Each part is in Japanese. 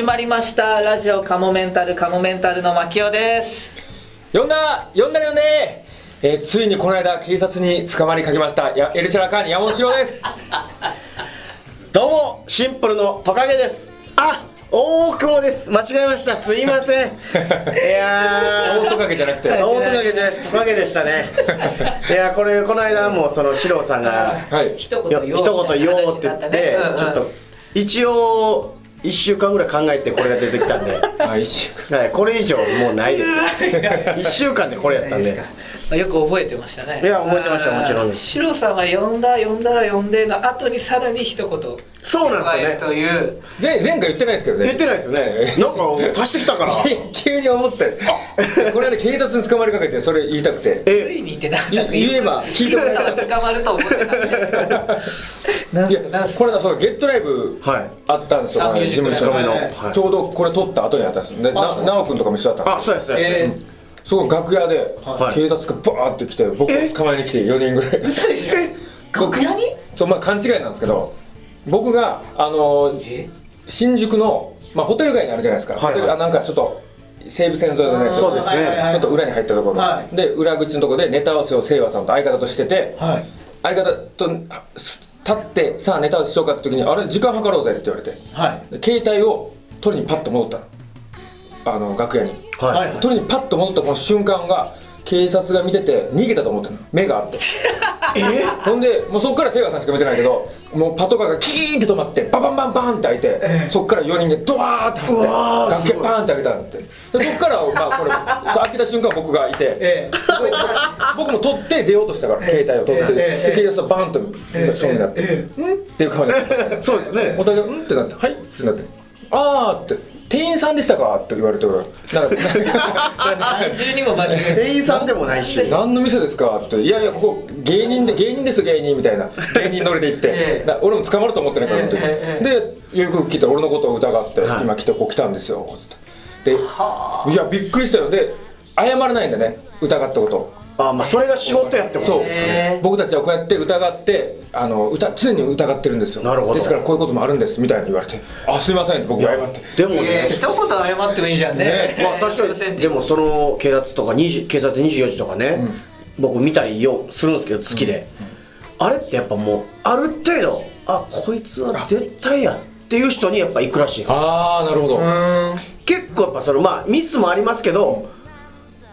始まりました。ラジオカモメンタルカモメンタルの牧雄です。呼んだ呼んだよね。えーついにこの間警察に捕まりかけました。やエルシャラカーニ山本志郎です。どうもシンプルのトカゲです。あ大久保です。間違えました。すいません。いやー。大トカゲじゃなくて。大トカゲじゃないトカゲでしたね。いやこれこの間もその四郎さんがはい。一言よ言おう一言言おうって言ってうんうん。ちょっと一応1週間ぐらい考えてこれが出てきたんで。あ一週はい、これ以上もうないです。よ1週間でこれやったんで。まあよく覚えてましたね。いや覚えてましたもちろん。ですシロさんが呼んだ呼んだら呼んでの後にさらに一言。そうなんですよね。という。前前回言ってないですけどね。言ってないですよね。なんか足してきたから。急に思って。これ間警察に捕まりかけてそれ言いたくて。つえ。いにって何言言えば聞いてもらえたら捕まると思ってたねなんいこれだそうゲットライブはい。あったんですよ、サンミュージック事務所はいはい。ちょうどこれ撮った後にあったんですでなあそう直君とかも一緒だったんですあそうですそうです、えそこ楽屋ではい。警察がバーって来て僕を捕まえに来て4人ぐらい。ー、嘘でしょ？楽屋に？そうまあ勘違いなんですけど僕があのえ？新宿の、まあ、ホテル街にあるじゃないですか、はいはい。ホテルあなんかちょっと西武線沿いのねそうですねはいはいはいちょっと裏に入ったところ、はで裏口のところでネタ合わせを清和さんと相方としててはい。相方と立ってさあネタ合わせしようかって時にあれ時間計ろうぜって言われて。はい。で携帯を取りにパッと戻ったの。あの楽屋にはい、はい。取りにパッと戻ったこの瞬間が警察が見てて逃げたと思って目があって。え？ほんでもうそこから清和さんしか見てないけどもうパトカーがキーンって止まってババンバンバンって開いて、そこから4人でドワーって走ってうわー楽屋バーンって開けたんって。でそこからまあこれ 開けた瞬間僕がいて、え僕も取って出ようとしたから、携帯を取って、ええ。で警察がバーンと正面になって「うん?」っていう顔で そうですね。お互いが「うん?」ってなって「はい」ってなって「ああ」って「店員さんでしたか?」って言われてなんか何重にも間違え店員さんでもないし。何の店ですか?」って「いやいやここ芸人で芸人です芸人」みたいな。芸人乗りで行って、ええ。だ俺も捕まると思ってないから、ええでよく聞いたら俺のことを疑って「はい。今来てこう来たんですよ」って。でいやびっくりしたよ。で謝らないんだね。疑ったことをあまあそれが仕事やってことそう、ですね。へー僕たちはこうやって疑ってあの疑常に疑ってるんですよ。なるほど。ですからこういうこともあるんですみたいに言われて「あすいません」僕が謝って。でもねいや一言謝ってもいいじゃんね。ね。まあ確かに。でもその警察とか20警察24時とかね、僕見たりよするんですけど好きで、あれってやっぱもうある程度あこいつは絶対やっていう人にやっぱ行くらしい。ああなるほど、うん。結構やっぱそのまあミスもありますけど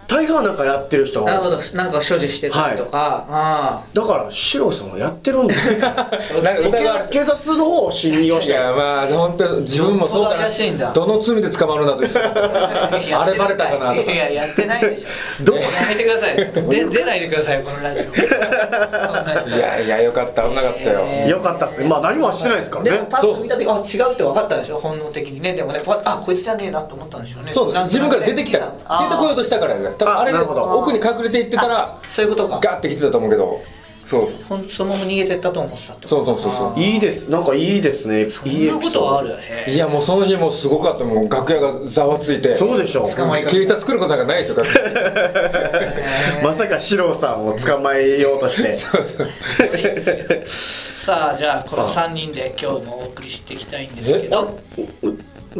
大半なんかやってる人なるほど。なんか所持してたりとか、あだから四郎さんはやってるんですよ。なんか警疑わ察警察の方を信用してるんです。いやまあ本当自分もそうだな。どの罪で捕まるんだとああれバレたかなとか。いややってないでしょ。どう？やめてください。で出ないでくださいこのラジオ。いやいやよかった。危なかったよ、えー。よかったっすね。まあ何もしてないですからね。でもパッと見た時あ違うって分かったでしょ？本能的にね。でもねパッあこいつじゃねえなと思ったんでしょうね。そう。自分から出てきた。出てこようとしたからね多分あれであなるほど。奥に隠れていってたらそういうことか。ガッて来てたと思うけど。そうほんそのまま逃げてったと思ってたってそうそうそうそう。いいです。なんかいいですね。そんなことはある？いやもうその日もすごかったもう楽屋がざわついて。そうでしょ捕まえ方警察来ることなんかないですよ まさか四郎さんを捕まえようとして。そうそう。さあじゃあこの3人で今日もお送りしていきたいんですけど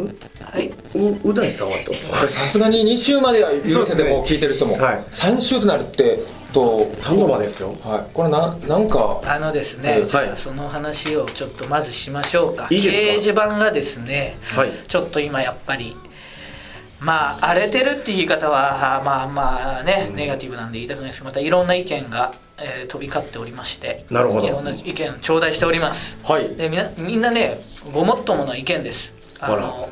はい。うう大さんはとこれさすがに2週までは許せても聞いてる人も、はい。3週となるってと、3度までですよ。はい、これななんか。あのですはいねじゃあその話をちょっとまずしましょうか。いいですか？掲示板がですねはい。ちょっと今やっぱりまあ荒れてるって言い方はまあまあね、ネガティブなんで言いたくないですけどまたいろんな意見が、えー飛び交っておりましてなるほど。いろんな意見頂戴しております。はい。でみんなみんなねごもっともな意見ですあの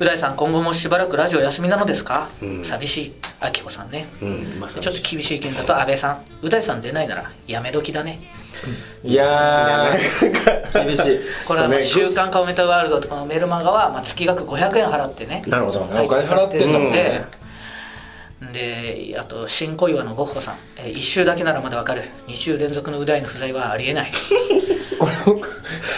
う大さん今後もしばらくラジオ休みなのですか、うん。寂しいあきこさんね。うんまさちょっと厳しい意見だと安倍さんう大さん出ないならやめ時だね。いやー。厳しい。これは週刊カモメンタワールドとかのメルマガは、まあ、月額500円払ってね。なるほど。お金払ってんだもんね。で。あと新小岩のゴッホさん、え1週だけならまだわかる。2週連続のう大の不在はありえないこれ僕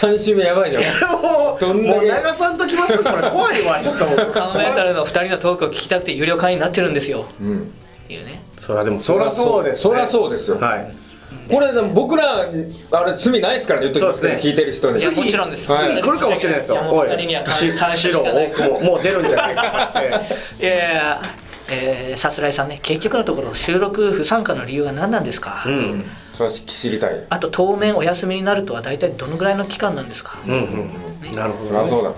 3週目やばいじゃん。もうどんだけ。もう流さんときますこれ怖いわ。ちょっともう。カモメンタルの2人のトークを聞きたくて有料会員になってるんですよ。うん。っていうね。そりゃでもそりゃそうです、ね、そりゃそうですよ。はい。これ僕らあれ罪ないですからね言っときますね。聞いてる人に。いやもちろんです。はい。次来るかもしれないですよ。いやもうおい。二人には感謝し白かない大久保もう出るんじゃないか。っ ていやいやえーさすらいさんね結局のところ収録不参加の理由は何なんですか、うんそれは知りたい。あと当面お休みになるとは大体どのぐらいの期間なんですか、うんうんなるほどね。そうだ。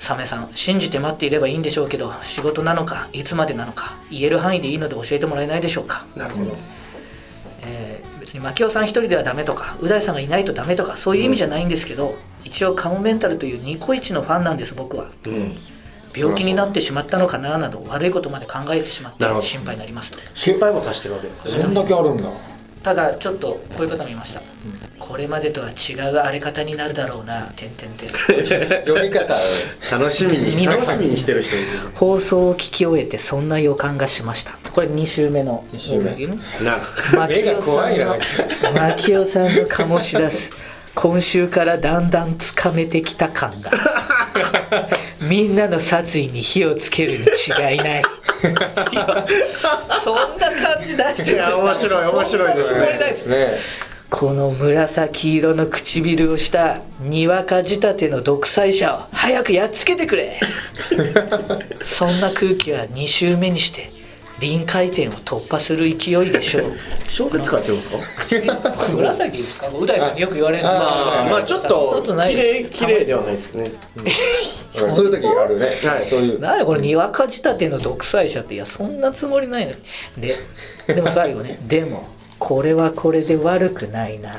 サメさん信じて待っていればいいんでしょうけど仕事なのかいつまでなのか言える範囲でいいので教えてもらえないでしょうか、なるほど。えー別に牧雄さん一人ではダメとかう大さんがいないとダメとかそういう意味じゃないんですけど、一応カモメンタルというニコイチのファンなんです僕は。うん。病気になってしまったのかななど悪いことまで考えてしまって心配になりますと。心配もさせてるわけですね。そんだけあるんだただちょっとこういう方もいました、これまでとは違う荒れ方になるだろうな。点々点読み方。楽しみに。楽しみにしてる人。いる放送を聞き終えてそんな予感がしました。これ2週目の二週目。ね。な牧目が雄さん怖いな。の牧雄さんの醸し出す今週からだんだんつかめてきた感が。みんなの殺意に火をつけるに違いない。いやそんな感じ出していや面白い面白いですね。ですね。この紫色の唇をしたにわか仕立ての独裁者を早くやっつけてくれ。そんな空気は2週目にして臨界点を突破する勢いでしょう小説書いてるんですか？紫ですか？う大さんによく言われるんですけどまあまあちょっととない。綺麗綺麗ではないですけどねそういう時あるね、はい。そういう。なんでこれにわか仕立ての独裁者っていやそんなつもりないのに。ででも最後ね。でもこれはこれで悪くないな。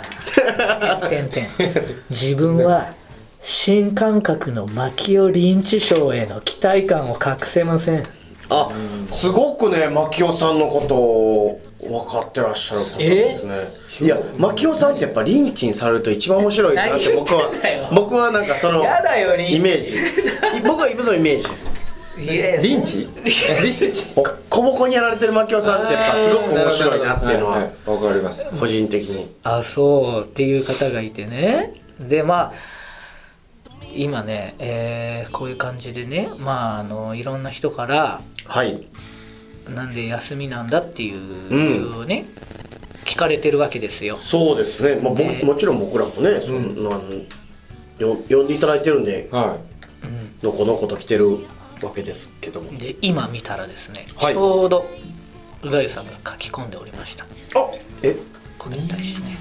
てんてんてん。自分は新感覚の牧尾認知症への期待感を隠せませんあすごくね牧雄さんのことを分かってらっしゃる方ですね。いや牧雄さんってやっぱリンチンされると一番面白いなって僕は僕はなんかそのやだよリンチイメージ。僕はそのイメージです。リンチ？リンチ？ボッコボコにやられてる牧雄さんってやっぱすごく面白いなっていうのははい。わかります。個人的に。あそうっていう方がいてね。でまあ今ね、えーこういう感じでねまああのいろんな人からはい。なんで休みなんだっていう理由をね、聞かれてるわけですよ。そうですね、まあ、もちろん僕らもねそんな、よ呼んでいただいてるんではうのこのこと来てるわけですけども。んで今見たらですね、はい。ちょうどう大さんが書き込んでおりました。あえ？これに対してね。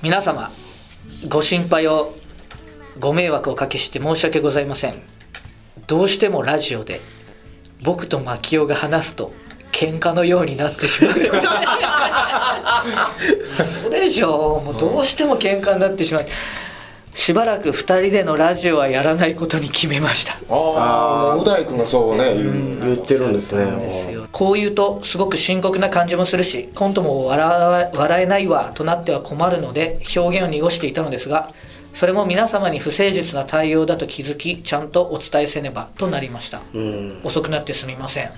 皆様ご心配をご迷惑をおかけして申し訳ございません。どうしてもラジオで僕と牧雄が話すと喧嘩のようになってしまってそうでしょもうどうしても喧嘩になってしまう。しばらく2人でのラジオはやらないことに決めました。いああう大君がそうね言う言ってるんですね。ですよ。こう言うとすごく深刻な感じもするしコントも笑わ笑えないわとなっては困るので表現を濁していたのですがそれも皆様に不誠実な対応だと気づきちゃんとお伝えせねばとなりました。うん。遅くなってすみません。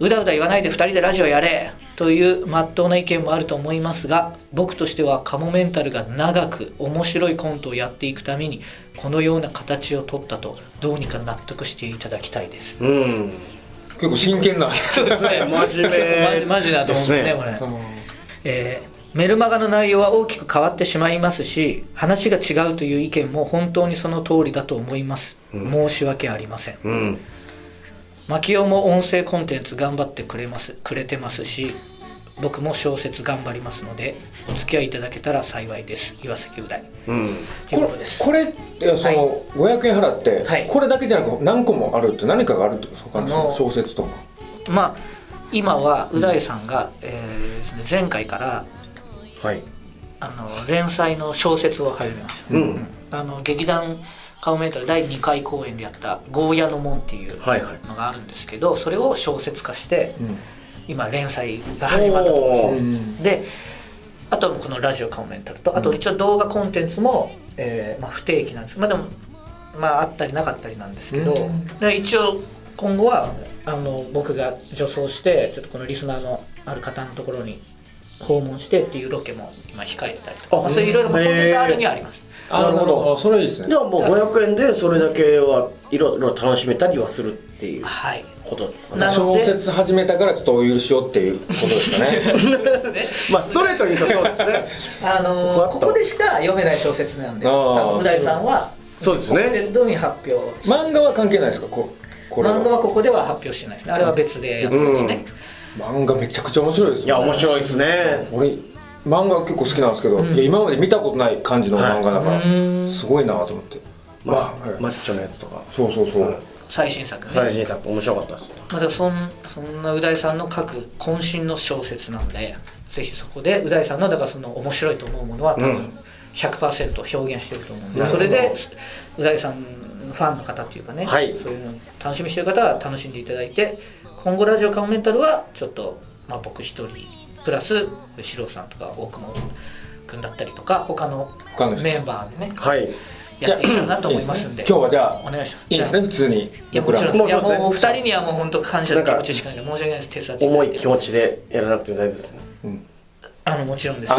うだうだ言わないで2人でラジオやれという真っ当な意見もあると思いますが僕としてはカモメンタルが長く面白いコントをやっていくためにこのような形を取ったとどうにか納得していただきたいです。うん。結構真剣な。そうですね。真面目。マジマジだと思うんですねですこれ、うんえーメルマガの内容は大きく変わってしまいますし話が違うという意見も本当にその通りだと思います、申し訳ありません。うん。牧雄も音声コンテンツ頑張ってくれますくれてますし僕も小説頑張りますのでお付き合いいただけたら幸いです。岩崎う大。うん。というこれです。これってその500円払って、はい。これだけじゃなく何個もあるって何かがあるってことですか小説とか。まあ今はう大さんが、えーですね前回からはい。あの連載の小説を始めました、うん。あの劇団カモメンタル第2回公演でやった「ゴーヤの門」っていうはいはい。のがあるんですけどそれを小説化してうん。今連載が始まったところですおー。うん。であとこのラジオカモメンタルとあと一応動画コンテンツも、えーまあ、不定期なんです。まあでもまああったりなかったりなんですけど、うん。で一応今後はあの僕が女装してちょっとこのリスナーのある方のところに訪問してっていうロケも今控えてたりとか、あまあ、そういういろいろコンテンツあるにはあります。あなるほど。あそれいいですね。でももう500円でそれだけはいろいろ楽しめたりはするっていうはい。ことなの小で。説始めたからちょっとお許しをっていうことですかね。まあストレートに言うとそうですね。あのーここでしか読めない小説なんで多分う大さんはそうですね。ここでど発表し漫画は関係ないですか？ここ漫画はここでは発表してないですね。あれは別でやってますね、漫画めちゃくちゃ面白いですいや面白いですね。俺漫画結構好きなんですけど、いや今まで見たことない感じの漫画だから、うん。すごいなと思って。ままあ、あマッチョのやつとか。そうそうそう、はい。最新作ね、最新作面白かったです。まあ、そんそんなう大さんの書く渾身の小説なんでぜひそこでう大さんのだからその面白いと思うものは多分100%表現してると思うんで、なるほど。それでう大さんファンの方っていうかね、はい。そういうの楽しみにしてる方は楽しんでいただいて今後ラジオカモメンタルはちょっと、まあ、僕一人プラス四郎さんとか大久保君だったりとか他のメンバーでねはい。やっていきたいなと思いますんで。今日はじゃあお願いします。いいですね普通に。いやもちろんも。うねもうお二人にはもう本当感謝の気持ちしかない。んで申し訳ないです。手伝って重い気持ちでやらなくても大丈夫ですね。うん。あのもちろんです。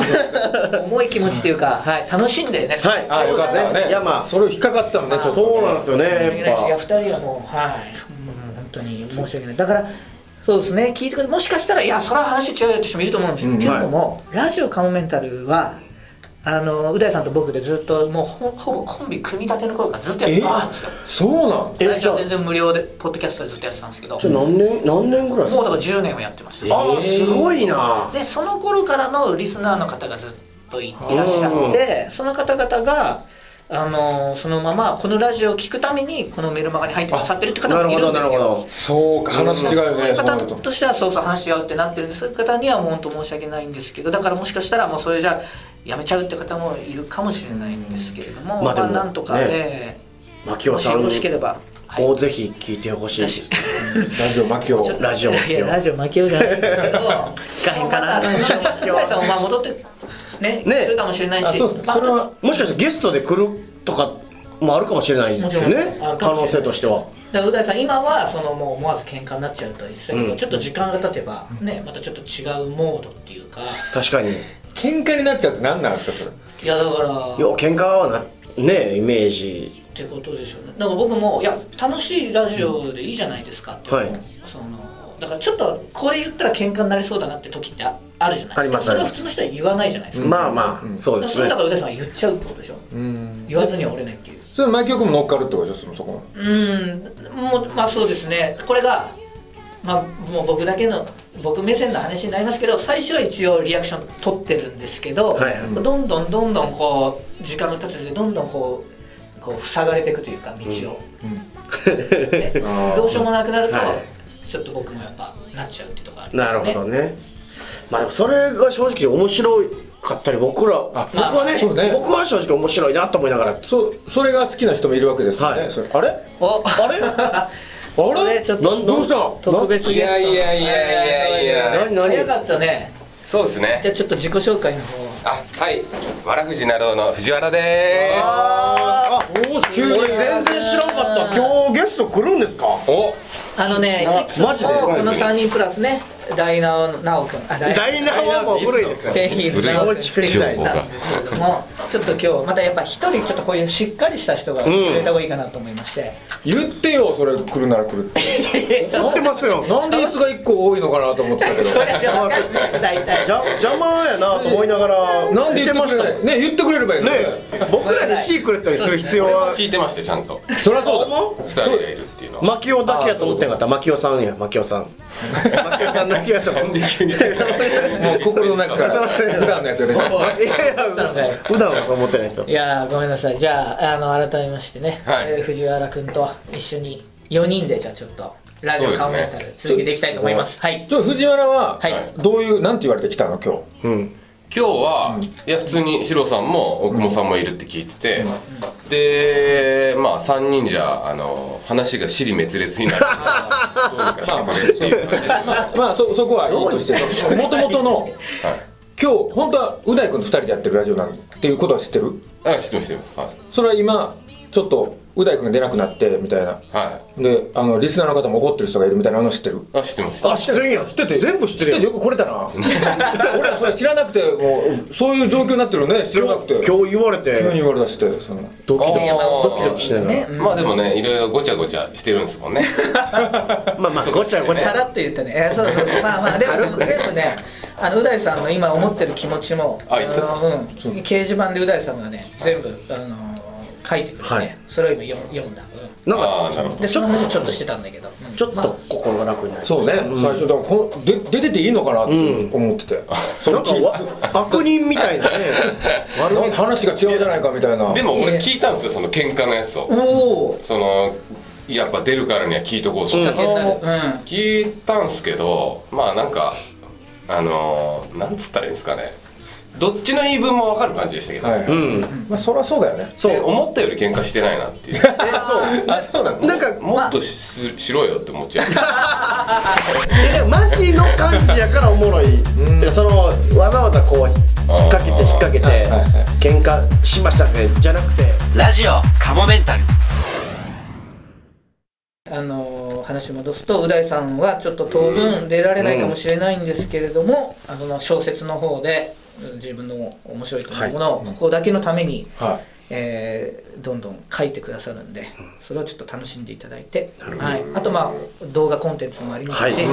重い気持ちというか、はい、楽しんでね。はい。あよかったね。いやまあ。それを引っかかったのねちょっとそうなんですよね申し訳ないややっ二人はもうはい、当に申し訳ない。だからそうですね。聞いてくれもしかしたらいやそれは話違うよって人もいると思うんですよ、うん。っていうのも、ラジオカモメンタルはあのう大さんと僕でずっともうほほぼコンビ組み立ての頃からずっとやってたんですよ。そうなん？最初は全然無料でポッドキャストでずっとやってたんですけど。何年何年ぐらいですか？もうだから10年はやってました。ああすごいな。でその頃からのリスナーの方がずっといいらっしゃってその方々があのそのままこのラジオを聞くためにこのメルマガに入ってくださってるって方もいるんですよ。どなるほど。そうか話違うよねそう。なると。としてはそうそう話し合うってなってるんでそういう方にはもう本当申し訳ないんですけどだからもしかしたらもうそれじゃやめちゃうって方もいるかもしれないんですけれども、まあまあなんとかね牧尾さんもしよろしければ、はい。をぜひ聞いてほしいですラジオ巻きをちょっとラジオいやラジオじゃない。ですけど聞かへんかなまたラジオ負けようさんもまあ戻ってねね。来るかもしれないし。あそうですね。まあそれはもしかしてゲストで来るとかもあるかもしれないですよもちろんね可あるかもしれない能性としては。だからう大さん今はそのもう思わず喧嘩になっちゃうとは言ってたけど、うん。ちょっと時間が経てばねまたちょっと違うモードっていうか。確かに。い喧嘩になっちゃうって何なんですかそれ。いやだからや喧嘩はなねイメージ。ってことでしょうね。だから僕もいや楽しいラジオでいいじゃないですかって、はい。そのだからちょっとこれ言ったら喧嘩になりそうだなって時ってああるじゃない？ありますそれは普通の人は言わないじゃないですか、まあまうん。あそうですね。それだからう大さんは言っちゃうってことでしょ。うん。言わずには折れないっていう。それ巻きを君も乗っかるってことでしょそのそこうん。もうまあそうですね。これがまあもう僕だけの僕目線の話になりますけど最初は一応リアクション取ってるんですけど、はい。うんどんどんどんどんこう時間が経つにどんどんこうこう塞がれていくというか道を、ね。あー。どうしようもなくなると、はいちょっと僕もやっぱなっちゃうっていうところありなますよねるほどね。まあでもそれが正直面白かったり僕らあ僕はねね。僕は正直面白いなと思いながら。そそれが好きな人もいるわけですよね、はい。それ。あれ？おあれ？ああれちょっとどうした？の特別ゲスト。いやいやいやいやいや何何早かったね。そうですね。じゃあちょっと自己紹介の方あはい。わらふじなろうの藤原であおー急に。俺全然知らんかった。今日ゲスト来るんですか？すおあのねマジで？この3人プラスね大直直君。あ大ナはもう古いですよ。店員の古い直君古い古い。さんですけれどもちょっと今日またやっぱ一人ちょっとこういうしっかりした人がくれた方がいいかなと思いまして、言ってよそれ来るなら来るって。やってますよ。なんで椅子が1個多いのかなと思ってたけど。それじゃ分かんない大体。じゃ邪魔やなと思いながらなんで言ってくれない？ね言ってくれればいいのね僕らにシークレットにする必要は。聞いてましてちゃんと。そりゃそうだ。も二人がいるのはマキオだけやと思ってんかった。マキオさんや。マキオさん。マキオさんだけやと思って。急にもう心の中から 普段のやつが出てい。やいや普段は思ってないですよいやーごめんなさい。じゃああの改めましてね、はい。えー藤原君と一緒に4人でじゃあちょっとラジオカウンタル続けていきたいと思います。はい。ちょ藤原ははい。どういうなんて言われてきたの今日？うん今日は、いや普通にシロさんも大久保さんもいるって聞いてて、でまあ3人じゃあの話が尻滅裂になる どうにかしてくれっていう。感じでまあそそこはいいとしてもともとのはい今日本当はう大君と2人でやってるラジオなんっていうことは知ってるあ知ってます知ってます、はいそれは今ちょっとう大君が出なくなってみたいな。はであのリスナーの方も怒ってる人がいるみたいなの知ってる？いあ知ってます。あ知ってるやん知ってて全部知ってるよ。知っててよく来れたな。俺はそれ知らなくてもうそういう状況になってるのね知らなくて。今日言われて。急に言われだしてそのドキドキ。ドキドキしてるねまあでもねいろいろごちゃごちゃしてるんですもんね。まあまあごちゃごちゃ。さらって言ったね。えそうそう。まあまあでも全部ねあのう大さんの今思ってる気持ちもあ言のうん、掲示板でう大さんがね全部あの書いてくれて、ねはい。それを今読読んだ、うなんなるほん、でその話ちょっとしてたんだけど、うん。ちょっと心が楽になるそうね、最初だからこので出てていいのかなって思ってて、そなんかわ悪人みたいなね。悪なんか話が違うじゃないかみたいな。でも俺聞いたんですよその喧嘩のやつを。おおそのやっぱ出るからには聞いとこうと、ううん。聞いたんすけどまあなんかあのー、なんつったらいいんですかねどっちの言い分も分かる感じでしたけど、はい。はい、うん。まあそりゃそうだよね。そう。で思ったより喧嘩してないなっていう。あそう。だなんかもっとし,、しろよって思っちゃう。えでもマジの感じやからおもろい、てかそのわざわざこう引っ掛けて引っ掛けてはいはいはい喧嘩しましたぜじゃなくて。ラジオカモメンタル。あの話戻すとう大さんはちょっと当分出られないかもしれないんですけれども、あの小説の方でうん自分の面白いと思うものをここだけのために、はえーどんどん書いてくださるんでそれをちょっと楽しんでいただいて、はい、あとまあ動画コンテンツもありますし、はい。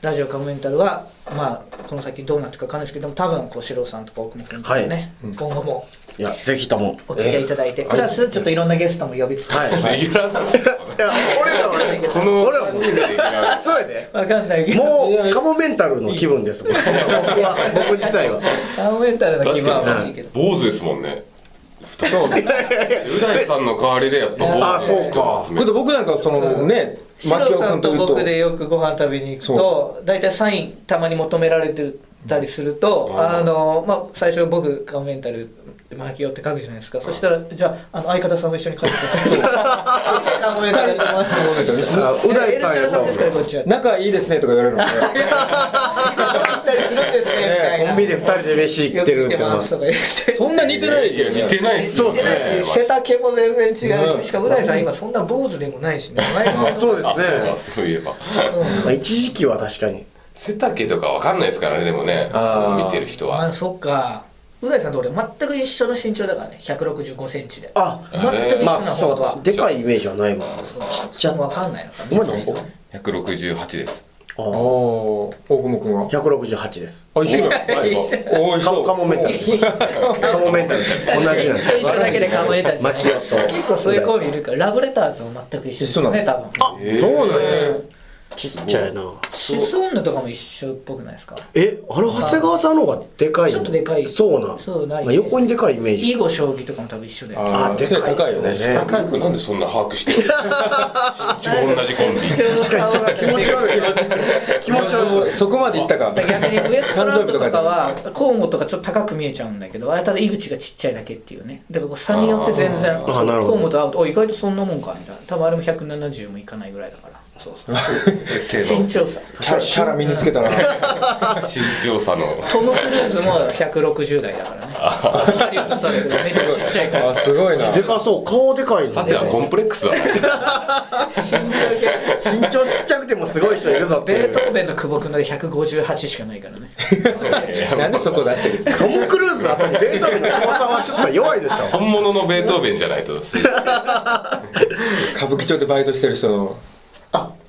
ラジオカモメンタルは、まあ、この先どうなっていくか分かんないですけども多分こう四郎さんとか奥野君とかね、今後もいやぜひとも。お付き合いいただいて、プラスちょっといろんなゲストも呼びつつ、はい 俺らはね この俺は3人でレギュラーそうやで。分かんないけど。もうカモメンタルの気分です 僕は僕自体は。カモメンタルの気確分は欲しいけど。坊主ですもんね。う。大さんの代わりでやっぱあそうか。僕なんかそのねシロさんと僕でよくご飯食べに行くと大体サインたまに求められてたりすると、あのまあ、最初僕カモメンタルマキオって書くじゃないですか、そしたらじゃああの相方さんも一緒に書いてください。う大さんやさんですからこっちは。仲いいですねとか言われるの。ね行ったりするんですね。みたいなコンビで二人で飯行ってるってそんな似てないけどね。似てない。そうですね。背丈も全然違うし、うん。しかもう大さん今そんな坊主でもないしね、そうですあね。そういえば。まあ一時期は確かに。背丈とかわかんないですからねでもね。見てる人は。まあそっかう大さんと俺全く一緒の身長だからね。165センチで。あ全く一緒なまあ本当は、そう。でかいイメージはないもんそうちょっと分かんないのか。お前何個168です。あおお大久保君は？168です。あ一緒だはいおお一緒。カカモメンタル。ですカモメンタル。です同じなん。です一緒だけで考えたじゃないマキオと。結構そういうコンビいるから。ラブレターズも全く一緒ですよね多分。あえーそうなんや。うんちっちゃいな。シソンヌとかも一緒っぽくないですか？えあの長谷川さんの方がでかいちょっとでかい。そうなん。そうない。まあ横にでかいイメージ。囲碁将棋とかも多分一緒でああでかい高いよね。高い僕な。んでそんな把握してる 同じコンビ。気持ち悪い。気持ち悪い。そこまでいったか。逆にウエストランドとか誕は河本がちょっと高く見えちゃうんだけどあれただ井口がちっちゃいだけっていうね。だからこう差によって全然河本はお意外とそんなもんかみたいな。多分あれも170もいかないぐらいだからそうそう。身長差キャラキャラ身につけたな身長差の。トム・クルーズも160代だからね。ハリウッドスターだけどめっちゃちっちゃいから。あすごい。な。でかそう。顔でかいさてはコンプレックスだな。身長系。身長ちっちゃくてもすごい人いるぞベートーベンの久保君ので158しかないからね。なんでそこ出してる？トム・クルーズの後にベートーベンの久保さんはちょっと弱いでしょ。本物のベートーベンじゃないと。歌舞伎町でバイトしてる人のあ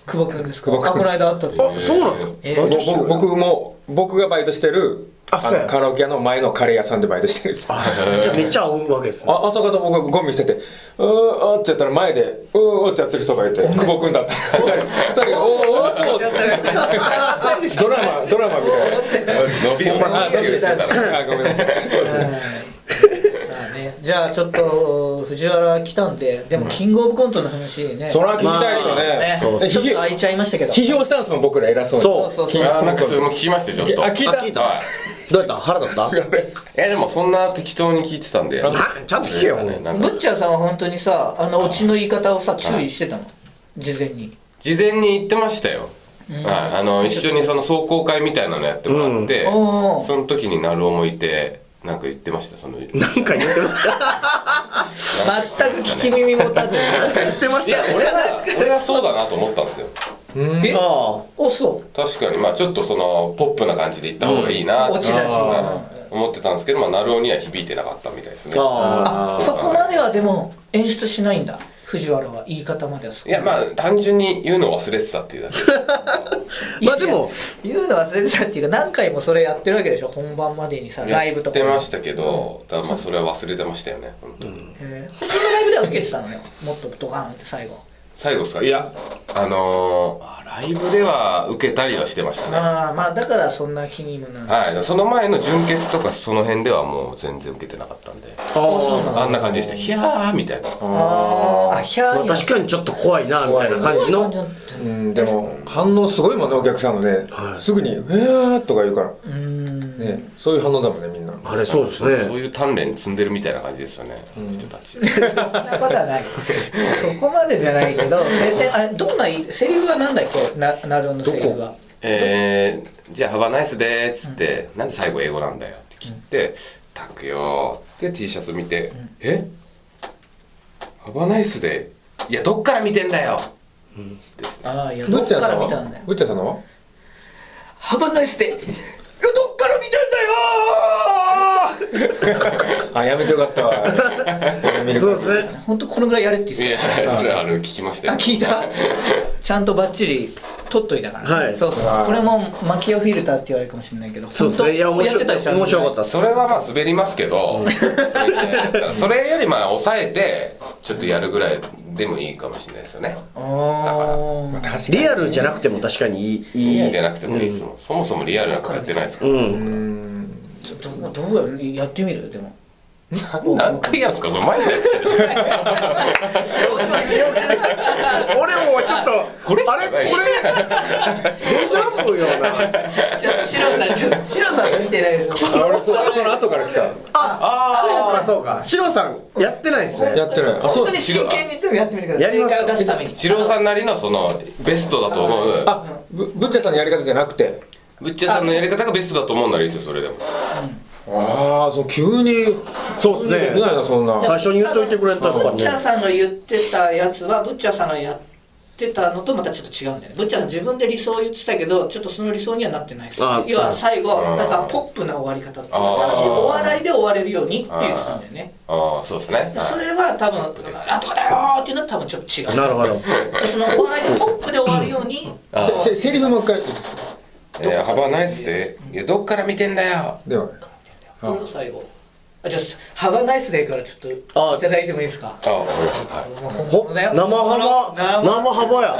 久保君ですか？久保君あこの間会ったってあそうなんですか？僕僕も僕がバイトしてるああそうや。のカラオケ屋の前のカレー屋さんでバイトしてるんですよ。じゃあめっちゃ合うわけですね。あ朝方僕がゴミしてて「うーあ」ってやったら前で「うーあ」ってやってる人がいて久保君だった。二人が「おーおーおー」って。ドラマドラマみたいな。伸びをしてたごめんなさいじゃあちょっと藤原来たんででもキングオブコントの話ね、それは聞きたいですよね。ね。そうえちょっと空いちゃいましたけど。批評したんですもん僕ら偉そうに。そうそうそう。あなんかそれも聞きましたよちょっと。あ聞いた。あ聞いた。はい。どうやった？腹立った？いやでもそんな適当に聞いてたんで。なちゃんと聞けよ。ブッチャーさんは本当にさあのオチの言い方をさ注意してたの？事前に。事前に言ってましたよ、はい、あの一緒にその壮行会みたいなのやってもらって、その時になる思いてなんか言ってましたその。なんか言ってました。全く聞き耳持たずに。言ってました。よ俺は俺はそうだなと思ったんですよ。え？あおそ確かに。まあちょっとそのポップな感じで言った方がいいなうん。落ちだし。はい思ってたんですけどまあ成尾には響いてなかったみたいですね。ああ。そこまではでも演出しないんだ藤原は言い方まではそこい。やまあ単純に言うのを忘れてたっていうだけ。で まあでも言うの忘れてたっていうか何回もそれやってるわけでしょ本番までにさライブとかやってましたけどただまあそれは忘れてましたよね本当に、へー本当のライブでは受けてたのよ。もっとドカーンって最後最後ですか？いやあのーあライブでは受けたりはしてましたね。ああまあだからそんな気にもなる。はい。その前の純潔とかその辺ではもう全然受けてなかったんで。そうなのあんな感じでした。ヒャーみたいな。あーあヒャー確かにちょっと怖いなみたいな感じのうんでも反応すごいもんねお客さんのね、はい。すぐに「えー」とか言うから。うーん。ねそういう反応だもんねみんな。あれそう。ですそうねいう鍛錬積んでるみたいな感じですよね、人たち。そんなことはない。そこまでじゃないけどでであどんなセリフはなんだっけ？ななるのセリフは。えー、じゃあ「ハバナイスで」っつって、なんで最後英語なんだよって切って「たくよ」って T シャツ見て「え？ハバナイスでいやどっから見てんだよ」ですねああいやぶどっから見たんだよ。はぶっちゃんさんの？はハバナイスでいやどっから見てん あやめてよかったわ。そうですね。だよ本当このぐらいやれってい言ってやそれあの聞きましたたあよ聞いた。ちゃんとバッチリ撮っといたからね、はい。そうそう。そうこれもマキオフィルターって言われるかもしれないけどそうですねいや面白本当やってたでしょ？面白かった。それはまあ滑りますけど、それでそれよりまあ抑えてちょっとやるぐらいでもいいかもしれないですよね。あー。確かにリアルじゃなくても確かにいい。いい。リアルじゃなくてもいいです。もん、そもそもリアルなんかやってないですから、うん。うんちょどうどうややってみる？でも 何回やるんですか？これ前のやつ俺もちょっとこれあれない。これデジャブよな。ちょっとシロさんちょっとシロさんが見てないです。俺そその後から来た。そうかそうか。シロさんやってないですね。やってない。あそう本当に真剣に言ってもやってみてください。やります出すために。四郎さんなりのそのベストだと思う。あぶぶっちゃんさんのやり方じゃなくて？ぶっちゃさんのやり方がベストだと思うならいいですよそれでもああそう急にそうですね。できないなそんな。最初に言っといてくれたとかブッチャーねさんが言ってたやつはブッチャーさんがやってたのとまたちょっと違うんだよね。ブッチャーさん自分で理想を言ってたけどちょっとその理想にはなってないです。あ要は最後あなんかポップな終わり方楽しいお笑いで終われるようにって言ってたんだよね。ああそうですね。それは多分「なんとかだよ!」っていうのは多分ちょっと違う。なるほど。でそのお笑いでポップで終わるように あせせセリフもう一回えーハバナイスでいやどっから見てんだよ。ではこれを最後あじゃあ「ハバナイスデー」からちょっあ。といただいてもいいですか？あわかりました。はいもう本ほ生幅？生幅。や。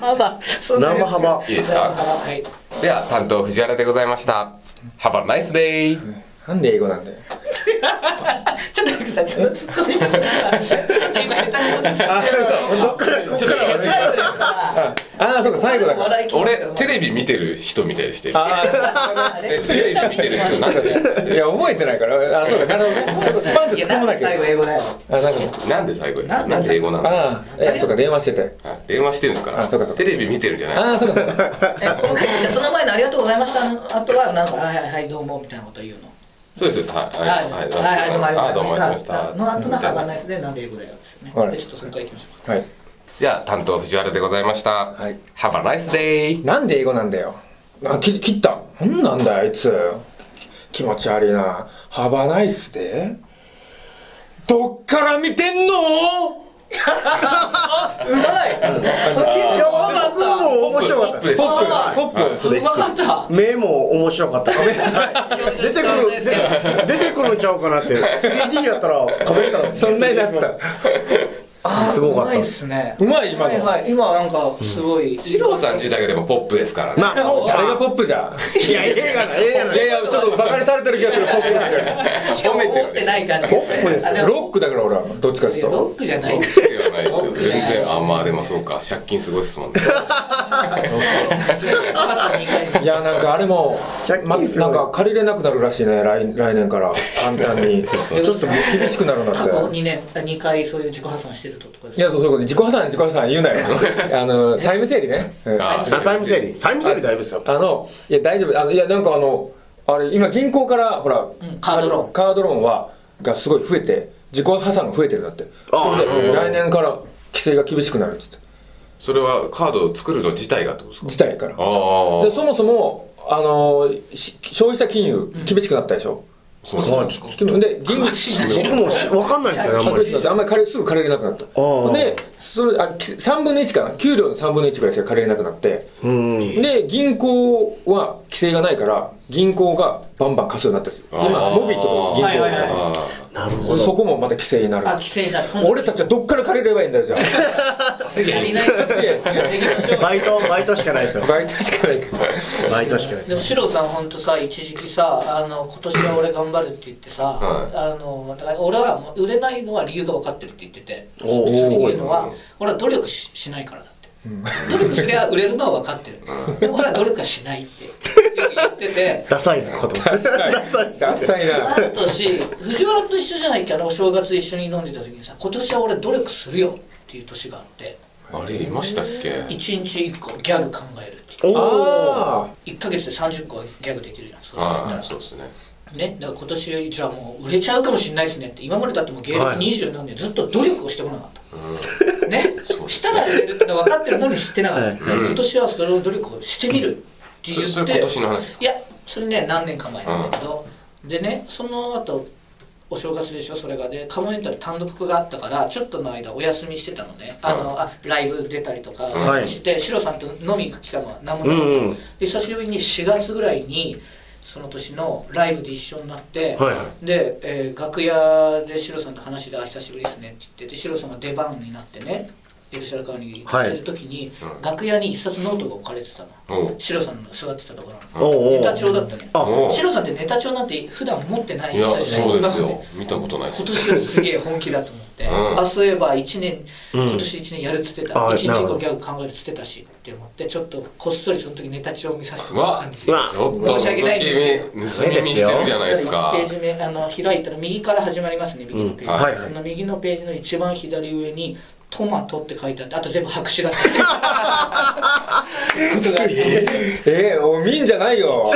生幅。そんなやつ生幅いいですか？はい。では担当藤原でございました。ハバナイスデイなんで英語なんだよちょっと待ってください、そのツッコミちょっと今下手くそです。あどっからこっから最後ですから。ああそうか最後だから。俺テレビ見てる人みたいでしてテレビ見てる人なんい。や覚えてないから。あそうかなるほどね。そこスパンと突っ込まなきゃ。最後英語だよ。あなんか。なんで最後にななんんで英語なの？ああえそうか電話してて。あ電話してるんですから。あそうかテレビ見てるんじゃない。ああそうかそうか。え、今回、じゃあその前のありがとうございました。の後は、なんか、はいはいはい、どうも、みたいなこと言うの？そうですそうですはい。はい、はい、はい、どうもありがとうございました。あどうもありがとうございました。の後のハバナイスで、なんで英語だよですよね。はい。で、ちょっとそれから行きましょうか。はい。じゃあ担当藤原でございました。はい。Have a nice day なんで英語なんだよ。あ切切った。なんなんだよあいつ。気持ち悪いな。ハバナイスでどっから見てんの？うまい。いや岡君も面白かった。ポップ。ポップうま識かった。目も面白かった。出てくる出てくるんちゃうかなって。3D やったらカメラそんなになってたすごかった。うまいっすね。うまい今の。はいはい、今なんか、すごい。四郎さん自体がでもポップですからね。まあ誰がかポップじゃ。いや映画な映画ないやいやちょっとバカにされてる気がするポップだしかも思ってない感じポップですよロックだから俺はどっちかっていうとロックじゃないロックではないでしょ全然あまあでもそうか借金すごいっすもんね母さん2回いやなんかあれも借ま金すごいなんか借りれなくなるらしいね来来年から簡単にちょっと厳しくなるんだっ過去て2年2回そういう自己破産してるととか？いやそうそういうこと自己破産自己破産言うなよ。あの債務整理ね。うん。あ債務整理。債務整理。だい。ぶですよ。あのいや大丈夫。あのいやなんかあのあれ今銀行からほら、んカードローン。カードローンはがすごい増えて自己破産が増えてるんだって。あそれで来年から規制が厳しくなるっつって。それはカードを作るの自体がってことですか？自体から。ああでそもそもあのし消費者金融厳しくなったでしょ、そうはいで 銀僕もし分かんないんですよ。ねあんまり厳しくなってあんまり。借りすぐ借りれなくなった。あ。でそれあき3分の1かな？給料の3分の1ぐらいしか借りれなくなって。うん。で銀行は規制がないから銀行がバンバン貸すようになったんですよ。今モビとかの銀行はいはいはいあなるほど。そこもまた規制になるあ規制になる俺たちはどっから借りればいいんだよ。じゃあ稼ぎ足りないバイトバイトしかないですよ。バイトしかないから。バイトしかない。でもシロさん本当さ一時期さあの今年は俺頑張るって言ってさ、はい。あのだから俺はもう売れないのは理由が分かってるって言ってて。おー。っていうのは俺は努力ししないからだって、努力すりゃ売れるのは分かってる、でも俺は努力はしないって言ってて。ダサいです言葉ダサい。ですダサいな。半年藤原と一緒じゃないっけあのお正月一緒に飲んでた時にさ今年は俺努力するよっていう年があって。あれいましたっけ？一日一個ギャグ考えるって言っておおあ1ヶ月で30個ギャグできるじゃん。それやったはらいそうですねね、だから今年じゃあもう売れちゃうかもしれないですねって今までだってもう芸歴はい。二十何年ずっと努力をしてこなかった、ね？したら売れるってのは分かってるのにしてなかった、今年はそれを努力をしてみるって言ってそれ今年の話。いやそれね何年か前なんだけど、でねその後お正月でしょそれがでカモメンタル単独があったからちょっとの間お休みしてたのね。あの、あライブ出たりとかしてて、シロさんと飲み行く機会も何もなかった、久しぶりに4月ぐらいにその年のライブで一緒になって、はいはで、えー楽屋でシロさんと話で「あ久しぶりですね」って言ってでシロさんが出番になってねエルシャラカーニはい。出る時に、うん。楽屋に一冊ノートが置かれてたの。シロさんの座ってたところネタ帳だったねシロさんってネタ帳なんて普段持ってない人じゃないそうです今まよ見たことないです。今年はすげえ本気だと思って、うん。あそういえば1年、うん。今年1年やるっつってた。1日あなるほど。1個ギャグ考えるっつってたしって思ってちょっとこっそりその時ネタ帳を見させてもらったんですよ。申し訳ないんですけど。盗み見してるじゃないですか。1ページ目あの開いたら右から始まりますね右のページ、うん。はいはい。その右のページの一番左上に「トマト」って書いてあってあと全部白紙だったことが。あってえー、お見んじゃないよ。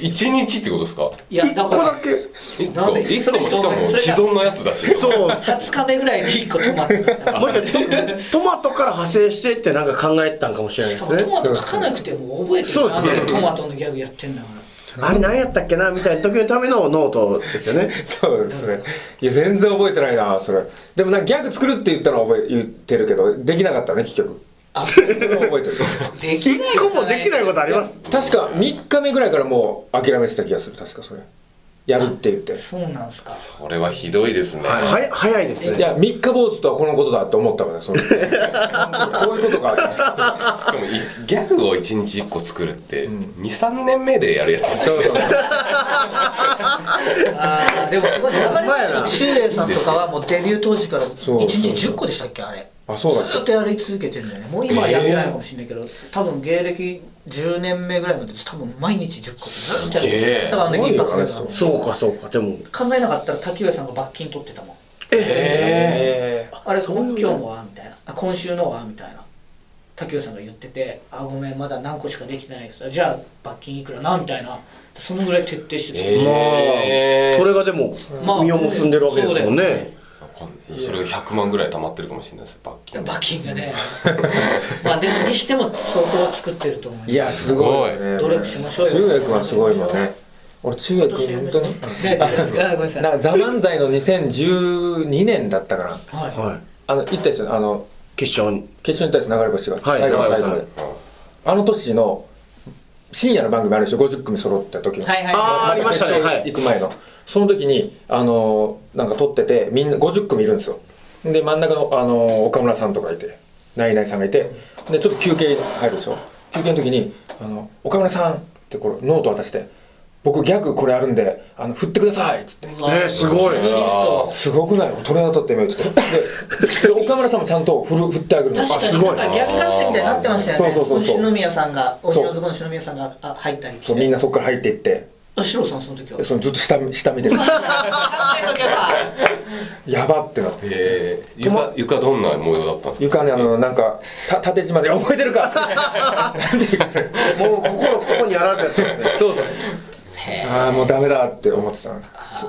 一日。ってことですか？いやだから。け一なんで？個一個もしかも既存のやつだし。そう。20日目ぐらいに1個トマト。もしかしてトマトから派生してってなんか考えてたんかもしれないしですね。かもトマト書かなくても覚えてる。そうですね。トマトのギャグやってんだからあれ何？やったっけな？みたいな時のためのノートですよね。そうですね。いや全然覚えてないなそれ。でもなんかギャグ作るって言ったのは覚え言ってるけどできなかったね結局。あそれは覚えてる。できない一個もできないことあります。確か3日目ぐらいからもう諦めてた気がする確かそれやるって言って。そうなんすか。これはひどいですね。はい。早いですね。いや三日坊主とはこのことだって思ったもんねそのこういうことかしかもいギャグを1日1個作るって23年目でやるやつ。ですよねあーでもすごいねわかりますよシュウエイさんとかはもうデビュー当時からそう。1日10個でしたっけあれ。あそうだっずっとやり続けてるんだよね。もう今はやってないのかもしれないけど、多分芸歴10年目ぐらいまで多分毎日10個ってずっとやってだからあの時一発目がすごいよね。そうかそうか。でも考えなかったら滝上さんが罰金取ってたもん。えあれそういう。今日のはみたいな。あ今週のはみたいな。滝上さんが言ってて「あごめんまだ何個しかできてないです」じゃあ罰金いくらなみたいな。そのぐらい徹底して作ってまえ。ーあそれがでもまあ実を結んでるわけですもんね。わかんないそれが100万ぐらい溜まってるかもしれないです。罰金罰金がね。まあでもにしても相当作ってると思います。いやすごい。努力しましょうよ。中学はすごいもんね。俺中学本当にね何ですかごめんなさい。なんか「ザ・漫才の2012年だったかな。はい。はい。あの行ったですよあの決勝に。決勝に行ったです。流れ星が、はい。最後の最後まであの年の深夜の番組あるでしょ？50組揃った時の。はいはいありましたね。行く前の。その時にあのーなんか撮っててみんな50組いるんですよ。で真ん中の、あのー岡村さんとかいてナイナイさんがいてでちょっと休憩入るでしょ？休憩の時に「あの岡村さん」ってこれノート渡して「僕ギャグこれあるんであの振ってください」っつって。えーすごい。すごくない？鳥肌立って今言っててで で岡村さんもちゃんと振る振ってあげるの。確かにあすごないんかギャグ合戦みたいになってましたよね。そうそうそうそう。篠宮さんがオジンオズボーンの篠宮さんがあ入ったりして。そうみんなそこから入っていって。あシロさんその時は？でそのずっと下下見てる。考えとけばやばってなってえー床床どんな模様だったんですか床ねあのなんかた縦縞で覚えてるかもう心ここにあらずやったんですねそうそうへああもうダメだって思ってたの。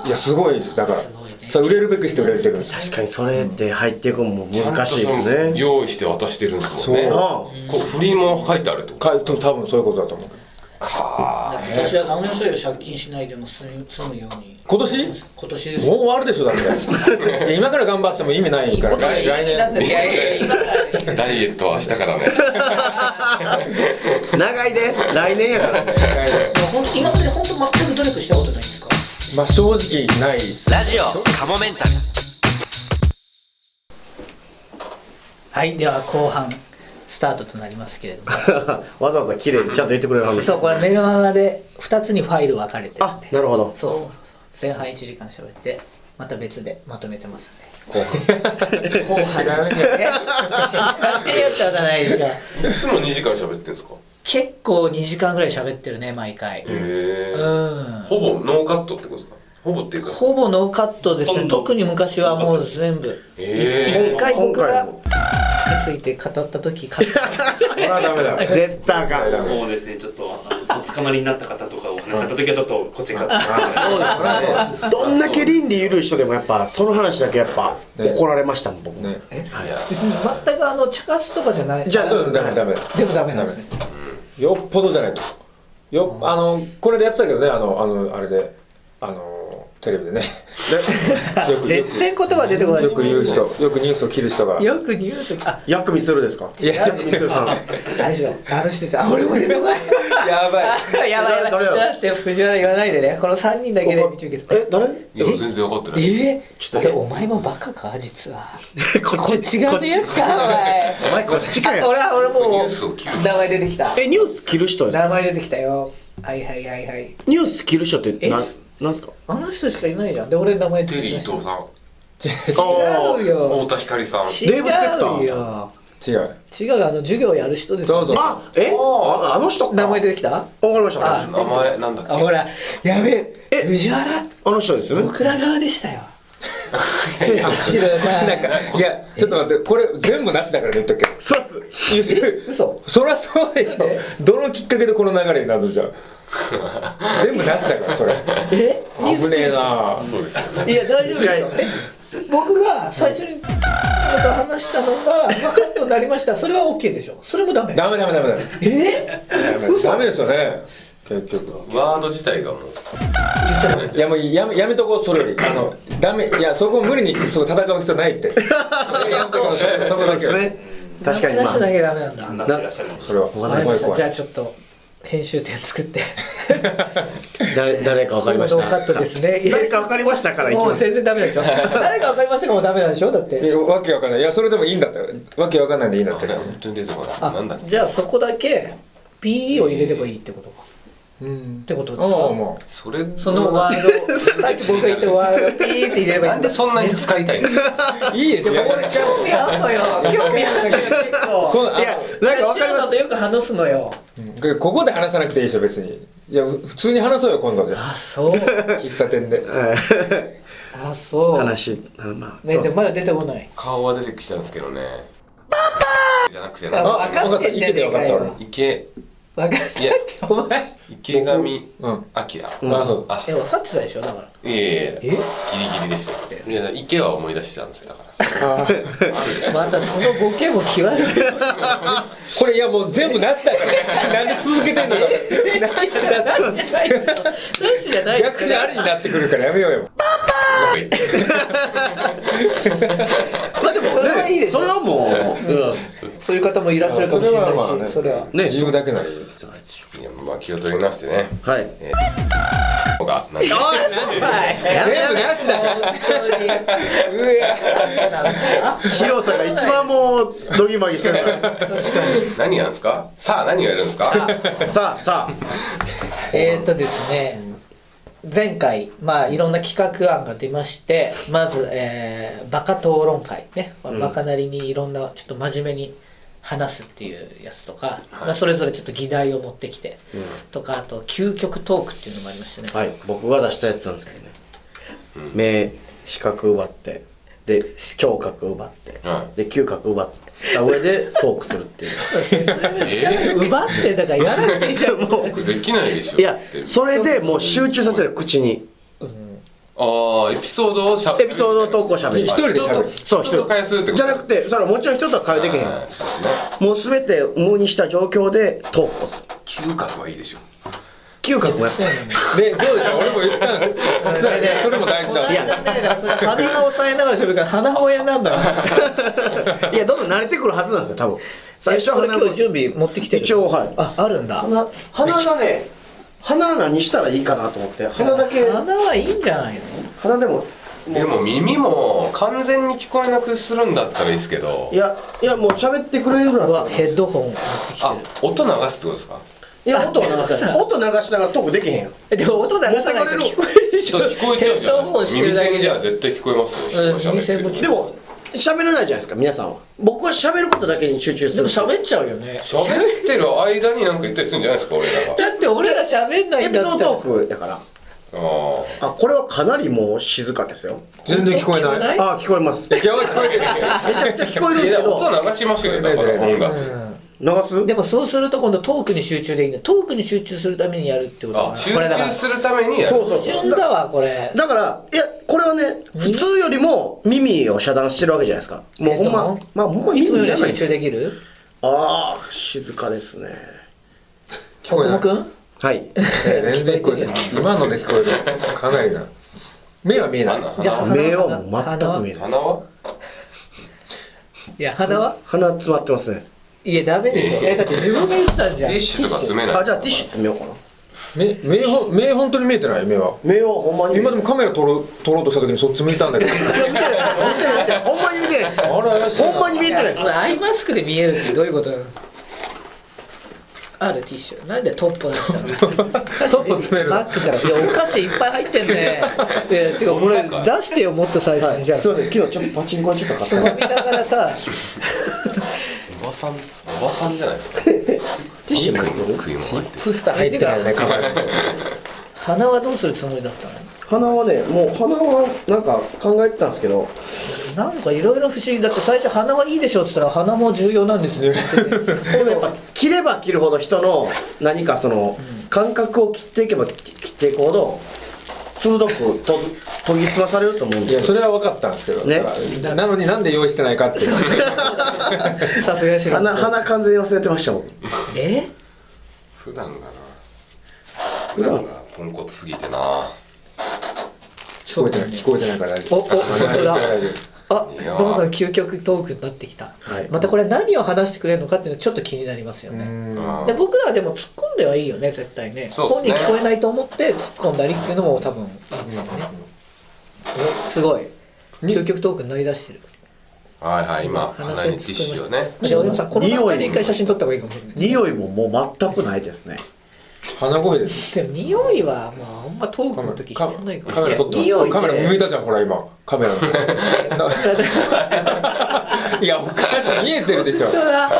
いやすごいです。だからね。それ売れるべくして売れてるんですよ。確かにそれって入っていくのも難しいですね。用意して渡してるんですもんね。そう。こう振りも書いてあるってことか多分そういうことだと思うか今年は何年以上借金しないでも済むように。今年？今年ですよ。もう終わるでしょだって。今から頑張っても意味ないから来来年。ダイエットは明日からね。長いで来年やからね。今まで本当全く努力したことないんですか？まあ正直ないラジオカモメンタル。はいでは後半スタートとなりますけれども。わざわざ綺麗にちゃんと言ってくれるんですそうこれメルマガで2つにファイル分かれてるんあでなるほど。そうそうそう。そう前半1時間喋ってまた別でまとめてますんで。後半。後半ね知らね。えよってことはないでしょいつも2時間喋ってんですか？結構2時間ぐらい喋ってるね毎回。へえうん。ほぼノーカットってことですか？ほぼっていうか。ほぼノーカットですね。特に昔はもう全部。へ一回僕が今回も。について語った時語った。これはダメだ。絶対あかん。ダメそうですね、ちょっと、お捕まりになった方とかお話しされた時は、ちょっとこっちに勝って。そうですね。どんだけ倫理緩い人でもやっぱその話だけやっぱね怒られましたもん僕ね。別に全くあの茶化すとかじゃない。じゃあうんダメダメ。でもダメなんですね。よっぽどじゃないと。よあのこれでやってたけどねあのあのあれで。あのテレビでね。よく全然言葉出てこないよく言う人。よくニュースを切る人が。よくニュース。あ薬味するですか？違う違うみつるさん。大丈夫。あの人ですあ俺も出てこな い。やばい。やばいやばい。ちょ誰っと待って藤原言わないでね。この3人だけで見中継するえ誰？いや全然分かってない。え？ちょっとえお前もバカか？実は。ここっち側のやつか？お前。お前こっちかよ俺は俺もニュうースを切る名前出てきた。えニュース切る人です名前出てきたよ。はいはいはいはい。ニュース切る人ってえななんすか？あの人しかいないじゃん。で俺名前出テリー伊藤さん。違うよ。太田光さん。違デーブスペクターうよ。違う。違うあの授業やる人ですよ。どうぞ。あえ？ああの人か。名前出てきた？わかりましたあ名前なんだっけ？あほらやべえ。え？藤原？あの人ですよね？僕ら側でしたよ。先生知るななんかいやちょっと待ってこれ全部なしだからね言っとくけ。嘘。そりゃそうでしょ。え？どのきっかけでこの流れになるのじゃ。あ全部なしだからそれ。え？危ねえな。そうですよね。いや大丈夫ですよ。え僕が最初に話したのが分かットになりました。それは OK でしょ。それもダメ。ダメダメダメダメ。え？ダメダメですよね。結局。ワード自体がもう。言っちゃダメ。いやもうやめやめとこうそれより。あのダメ。いやそこ無理にそう戦う必要ないって。やめとこうそそこだけ。ね。確かにま話しなあきゃダメなんだ。なってらっしゃる。それは。わかりました。じゃあちょっと編集点作って。誰誰かわかりましノーカットたですね。誰かわかりましたからもう全然ダメでしょ 誰か分かりましたかもうダメなんでしょ？だって。わけわかんない。いやそれでもいいんだったよ。わけわかんないんでいいんだったよあれ本当に出てこないあなんだっけ？じゃあそこだけ PE を入れればいいってことか。うんってことあですか？あまあそれそのワード。さっき僕が言ったワードがピーって入れればいいなんでそんなに使いたいの？いいですよ。俺興味あんのよ興味あんのよ結構このあいやなんかわかシロります。さんとよく話すのよ。うん。ここで話さなくていいでしょ別に。いやふ普通に話そうよ今度じゃあ。あそう。喫茶店で。あそう。話あまあねでもまだ出てこない。顔は出てきたんですけどね。じゃなくて分かってんじゃねえかよ。池分かっていやお前池上うん。彰。あそうあえ分かってたでしょだから。いやいやいやえ？ギリギリでしたよいや池は思い出しちゃうんですよだから。またそのボケも際どい。これいやもう全部なしだから。なんで続けてんのか。なしじゃないでしょなしじゃない逆にありになってくるからやめようよまあでもそれはいいでしょそれはもううんそういう方もいらっしゃるかもしれないしそれはね言うだけならいいいやまあ気を取り直してね。はい。がなんで？全部なしだ。ヒロさんが一番もうドギマギしてるか何やるんですか？さあ何をやるんですか？らさあさえーっとですね。前回まあいろんな企画案が出ましてまず、えーバカ討論会ね、まあバカなりにいろんなちょっと真面目に話すっていうやつとか、まあ、それぞれちょっと議題を持ってきて、とかあと究極トークっていうのもありましたね、あはい。僕が出したやつなんですけどね。目視覚奪ってで聴覚奪ってはいで嗅覚奪ってた上でトークするっていう。え奪ってだから言わないいじゃんもー、できないでしょ。ういやそれでもう集中させる口にああエピソードをしゃエピソードトークをしゃべる。一人で喋る。そう人と会話するってこと？じゃなくてそれはもちろん人とは会話できへんはいそうですね。もう全て無にした状況でトークをする。嗅覚はいいでしょ。嗅覚もやっでそうでしょ。俺も言ったんですそれそれも大事だいや。鼻を押さえながら喋るから鼻親なんだよ。いやどんどん慣れてくるはずなんですよ多分。最初はそれ鼻今日準備持ってきてる？一応はい。ああるんだ。鼻鼻がね鼻何したらいいかなと思って鼻だけ。鼻はいいんじゃないの？鼻でも。でも耳も完全に聞こえなくするんだったらいいですけど。いやいやもう喋ってくれるなうわヘッドホン。あ音流すってことですか？いや音を流せさ音流しながらトークできへんよ。るでも音流さないと聞こえるでしょ聞こえちゃうじゃヘッドホンないですか耳栓じゃ絶対聞こえますよ。うんでも喋れないじゃないですか皆さんは。僕は喋ることだけに集中すでるも喋っちゃうよね。喋ってる間になんか言ったりするんじゃないですか俺らが。だって俺ら喋んないエんだってピソードトークやから。あー。あこれはかなりもう静かですよ。全然聞こえない。いあ聞こえます。めちゃくちゃ聞こえるんですけど。音流しますよだから音楽流す？でもそうすると今度トークに集中できないトークに集中するためにやるってことだあ集これだから中するためにやる。そうそうそう。順だわこれ。だからいやこれはね普通よりも耳を遮断してるわけじゃないですか。もうほんまえっとまあほんまいつも耳いらない。より集中できる？ああ静かですね。聞こえない。はい。全然聞こえてない。今ので聞こえるかなりな。目は見えない。鼻じゃあ鼻目はもう全く見えない。鼻は？いや鼻は？鼻詰まってますねいやダメでしょ。いやだって自分が言ってたじゃん。ティッシュとか詰めないあじゃあティッシュ詰めようかな。目目ほ目本当に見えてない？目は。目をほんまに今でもカメラ撮ろう撮ろうとした時にそっち向いたんだけど。いや見てない。見てない。見てないほんまに見てないです。ほんまに見えてないアイマスクで見えるってどういうこと？なのあるティッシュ。なんでトッポ出したの？トッポ詰めるバッグから。いやお菓子いっぱい入ってんね。いやてかこれ出してよもっと最初に。じゃあ。すいません。昨日ちょっとパチンコでちょっとつまみながらさ。おばさんおばさんじゃないですか。ティップスター入ってない。ね鼻はどうするつもりだったの？鼻はねもう鼻はなんか考えてたんですけど。なんかいろいろ不思議だって最初鼻はいいでしょって言ったら鼻も重要なんですよって言っててこれやっぱ切れば切るほど人の何かその感覚を切っていけば切っていくほど鋭くと研ぎ澄まされると思うんいですよ。やそれは分かったんですけど、ね。ななのになんで用意してないかっていう。さすがに鼻鼻完全に忘れてましたもん。え？普段がな。普段？がポンコツすぎてな。聞こえてない聞こえてないから大丈おお夫。本あどんどん究極トークになってきた、はい。またこれ何を話してくれるのかっていうのちょっと気になりますよ夫ね、うん。で僕らはでも突っ込んではいいよね絶対ね。ね。本人聞こえないと思って突っ込んだりっていうのも多分いいですよね、おすごい。究極トークになりだしてる。はいはい今鼻話にティッシュをね。じゃあ俺もさこの段階で一回写真撮った方がいいかもしれない。匂いももう全くないですね鼻声ですでも匂いはまああんまトークの時カ必要ないかカメラ撮っカメラ向いたじゃんほら今。カメラいやおかしい見えてるでしょ。本当だ。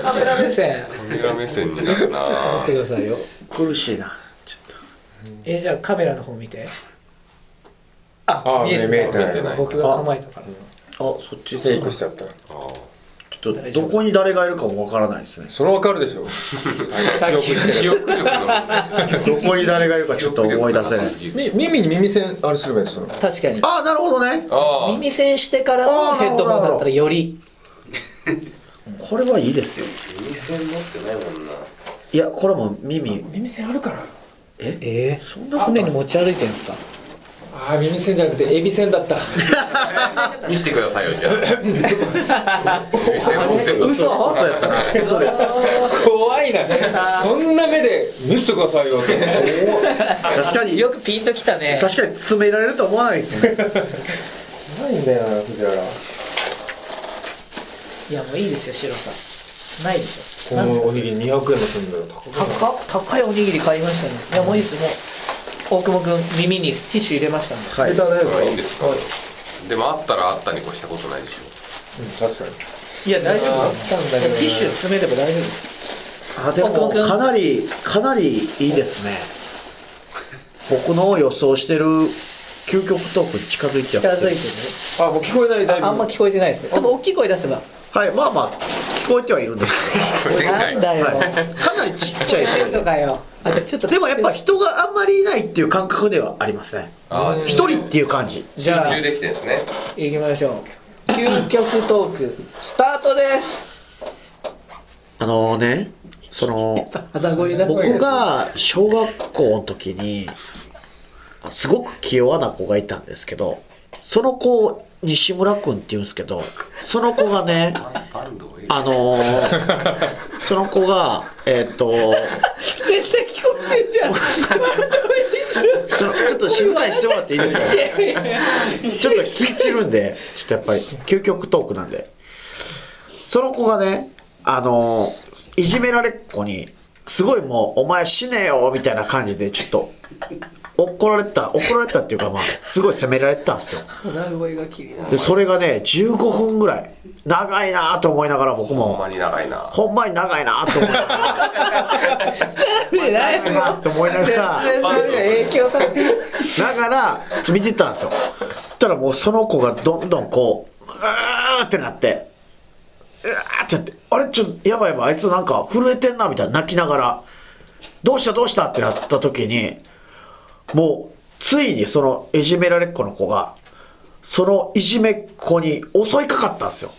カメラ目線。カメラ目線になるな。ちょっと待ってくださいよ。苦しいなちょっえじゃあカメラの方見て。ああ見えて見えてない。僕が構えたから。とあそっち。フェイクしちゃった。あー。ちょっとどこに誰がいるかもわからないですね。それわかるでしょ。記憶力の問題ですねどこに誰がいるかちょっと思い出せない。み耳に耳栓あれすればいいですよ。確かに。あなるほどね。ああ。耳栓してからのヘッドホンだったらより。これはいいですよ。耳栓持ってないもんな。いやこれも耳。耳栓あるから。え？えそんな常に持ち歩いてるんですか？ああ耳栓じゃなくてエビ栓だった。見せてくださいよじゃあ。耳栓持ってんだ嘘？怖いな。そんな目で見せてくださいよ。確かに。よくピンときたね。確かに詰められると思わないですよね。ないんだよな藤原。いやもういいですよシロさん。ないでしこょなんですかのおにぎり200円もするんだよ。高高いおにぎり買いましたね。いやもういいですもう大久保君耳にティッシュ入れましたん。ではい。いいんですか？でもあったらあったに越したことないでしょ。確かに。いや大丈夫。あったん。だけどねティッシュ詰めれば大丈夫です。あでもかなりかなりいいですね。僕の予想してる究極トークに近づいて近づいてねあもう聞こえないだいぶあんま聞こえてないですね。多分大きい声出せばはいまあまあ聞こえてはいるんです。これでかないんだよ。けどかなりちっちゃい聞こえてんのかよあじゃあちょっと。でもやっぱ人があんまりいないっていう感覚ではありますねあー。一人っていう感じ。じゃあ集中できてですね。行きましょう。究極トークスタートです。あのねその 僕が小学校の時にすごく気弱な子がいたんですけどその子西村君って言うんですけどその子がねあのーその子がえーっと絶対聞こえてんじゃん。ちょっと静かにしてもらっていいですか？ちょっと聞いちるんでちょっとやっぱり究極トークなんで。その子がねあのーいじめられっ子にすごいもう「お前死ねよ」みたいな感じでちょっと怒られた怒られたっていうかまあすごい責められてたんですよ。肌声が気になる。でそれがね15分ぐらい長いなと思いながら僕も。ほんまに長いな。ほんまに長いなと思いながら。長いなと思いながら影響されてるながらちょっと見てたんですよ。たらもうその子がどんどんこううーってなってうわーってなってあれちょっとやばいやばいあいつなんか震えてんなみたいな泣きながら。どうしたどうしたってなった時にもうついにそのいじめられっ子の子がそのいじめっ子に襲いかかったんですよ。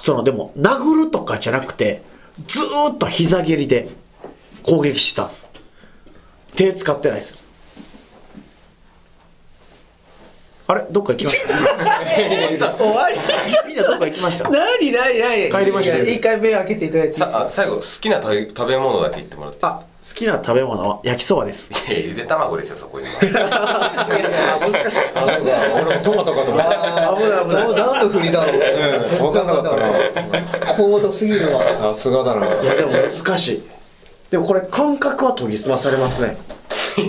そのでも殴るとかじゃなくてずーっと膝蹴りで攻撃したんです。手使ってないです。よあれ？どっか行きました？終わり。みんなどっか行きました？何？何？何？帰りましたよ。回目開けていただいていいですさかあ最後好きな食べ食べ物だけ言ってもらってあ好きな食べ物は焼きそばです。いやゆで卵でしょそこに。いやいや難しい。俺もトマトかと思った。危ない危ない。何の振りだろう。分かんなかったな。高度すぎるわ。さすがだな。いやでも難しい。でもこれ感覚は研ぎ澄まされますね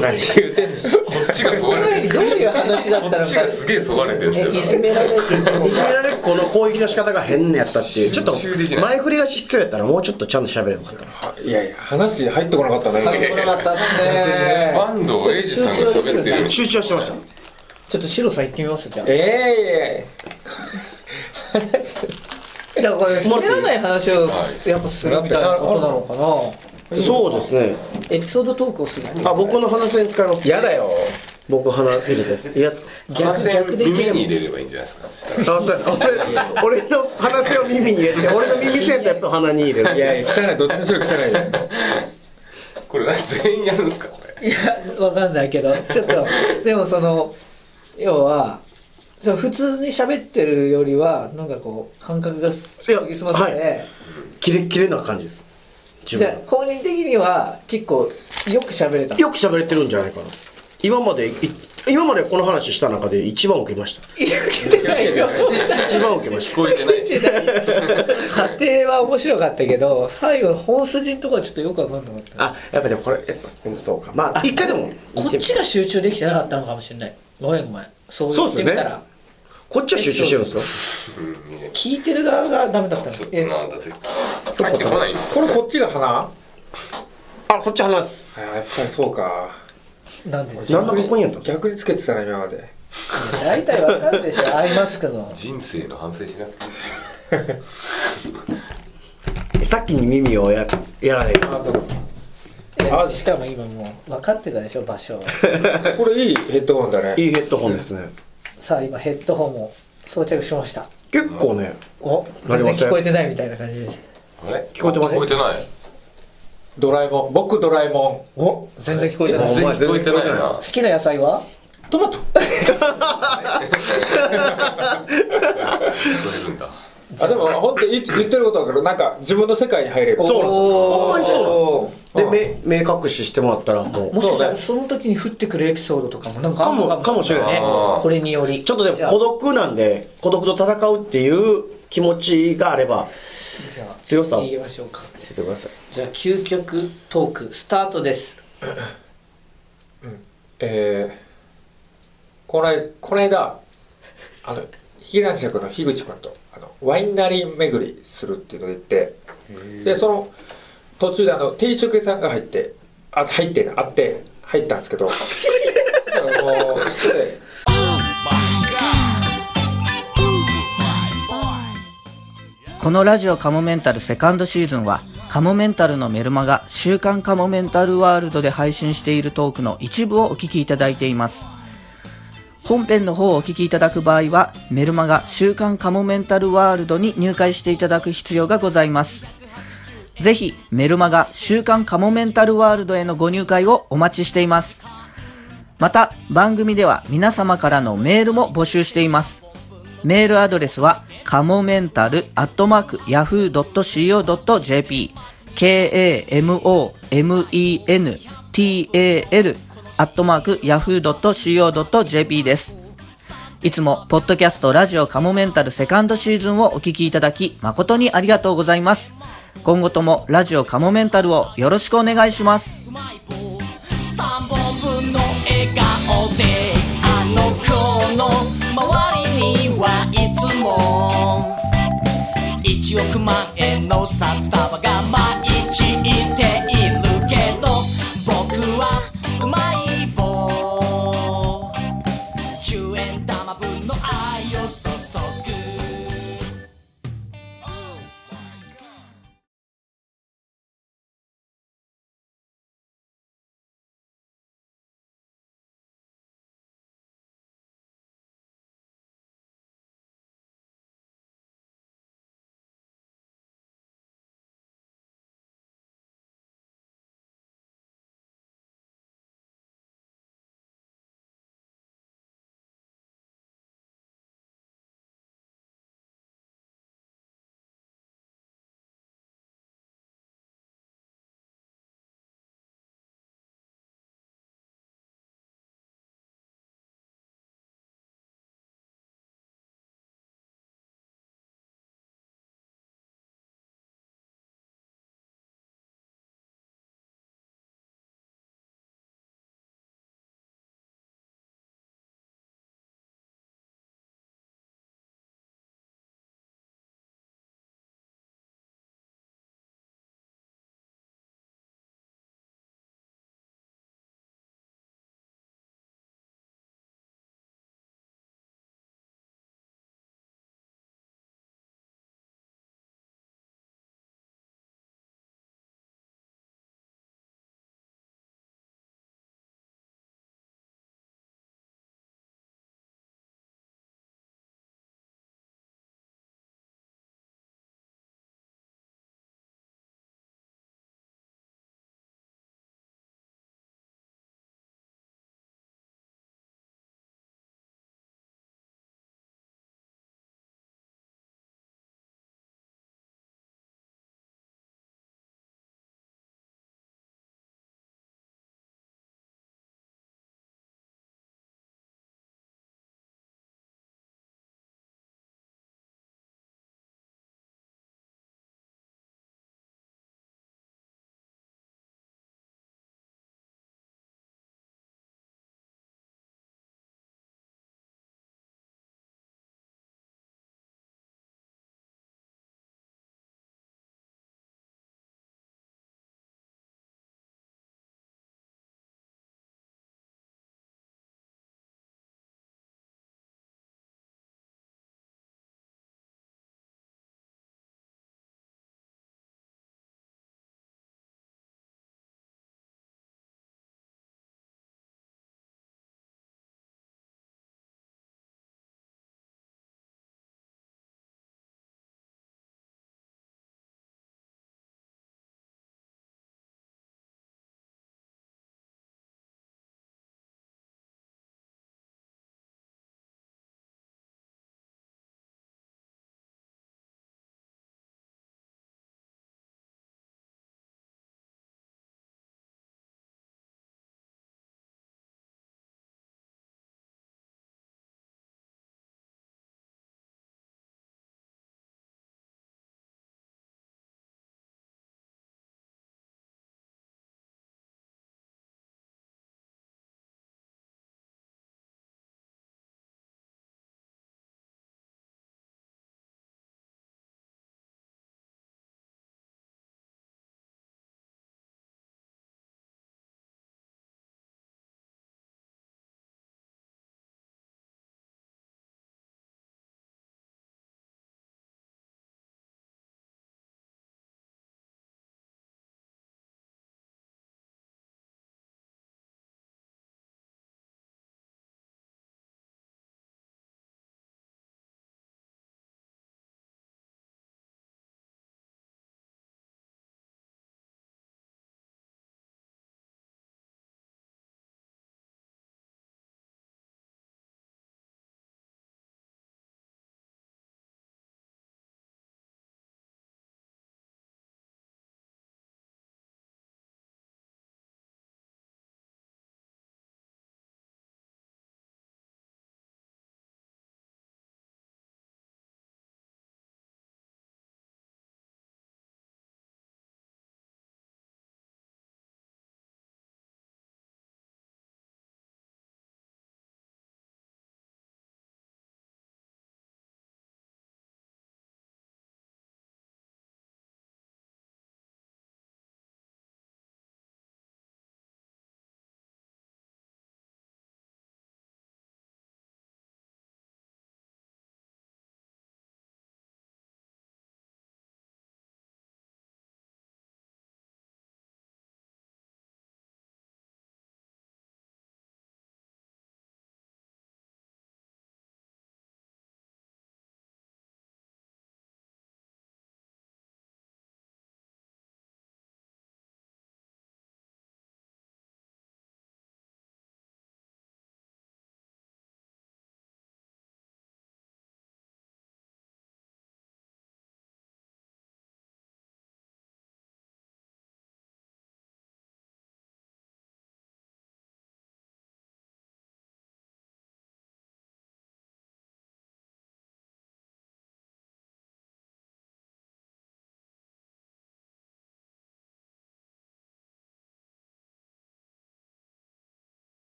何？言ってんですこっちがそがれてるどういう話だったのか。こっちがすげえそがれてるんですよ。えいじめられてる。いじめられっ子の攻撃の仕方が変やったっていう。ちょっと前振りが必要やったらもうちょっとちゃんと喋ればよかった。いやいや話入ってこなかったね入ってこなかったっすね。バンドエイジさんが喋ってる。集中はしてました。ちょっと白さん行ってみますじゃあ。え だからこれ滑らない話をやっぱするみたいなことなのかなそうですね。エピソードトークをするあ僕の鼻栓使いますえやだよ。僕鼻入れですいいやつ逆逆でいけ耳にる入れればいいんじゃないですか。そしたらあそうや。俺俺の鼻栓を耳に入れて俺の耳栓のやつを鼻に入れる。いやいや。汚い。どっちにしろ汚い。よこれ何全員やるんですかこれ？いやわかんないけど。ちょっとでもその要はその普通に喋ってるよりはなんかこう感覚が研ぎ澄まされて、はキレッキレな感じです。自じゃ本人的には結構よく喋れたよく喋れてるんじゃないかな。今までい今までこの話した中で一番受けました。いや受けてないよ。一番受けまし聞こえてない。過程は面白かったけど最後の本筋のところはちょっとよくわかんなかった。たあやっぱでもこれやっぱでもそうか。まあ一回でもこっちが集中できてなかったのかもしれない。ごめんごめん。そう言ってみたら、こっちは集中してるん。ですよ聞いてる側がダメだったえなだって入ってこないよ。これこっちが花？あこっち話す。あやっぱりそうか。なんででしょ何のここにやったの？逆につけてたな今まで。大体わかるでしょ。アイマスクの。人生の反省しなくていい。さっきに耳をややらないあそうあしかも今もう分かってたでしょ場所 これいいヘッドホンだね。いいヘッドホンですねさあ今ヘッドホンも装着しました。結構ね。お全然聞こえてないみたいな感じであれ？聞こえてます？聞こえてない。ドラえもん。僕ドラえもお全然聞こえてない。お前全然聞こえてないな。好きな野菜は？んトマト。聞こえるんだあでも本当言って言ってることだからなんか自分の世界に入れる。そうなんですよ。ほんまにそうなんですうんで目目隠ししてもらったらもう。もしかしたらその時に降ってくるエピソードとかもなんかあるのかもかもしれない。ねこれにより。ちょっとでも孤独なんで孤独と戦うっていう気持ちがあればじゃあ強さを言いましょうか。見せてください。じゃあ究極トークスタートです。えー、この間この間あのヒゲ男爵の樋口君とワインナリー巡りするっていうので行ってでその途中であの定食屋さんが入ってあ入ってねあって入ったんですけどあのそこでこのラジオカモメンタルセカンドシーズンは、カモメンタルのメルマガ、週刊カモメンタルワールドで配信しているトークの一部をお聞きいただいています。本編の方をお聞きいただく場合は、メルマガ、週刊カモメンタルワールドに入会していただく必要がございます。ぜひ、メルマガ、週刊カモメンタルワールドへのご入会をお待ちしています。また、番組では皆様からのメールも募集しています。メールアドレスは、カモメンタルアットマーク yahoo.co.jp k-a-m-o-m-e-n-t-a-l アットマーク yahoo.co.jp です。いつも、ポッドキャストラジオカモメンタルセカンドシーズンをお聞きいただき、誠にありがとうございます。今後ともラジオカモメンタルをよろしくお願いします。三本分の笑顔であの子の周りにはいつも一億万円の札束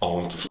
あ本当です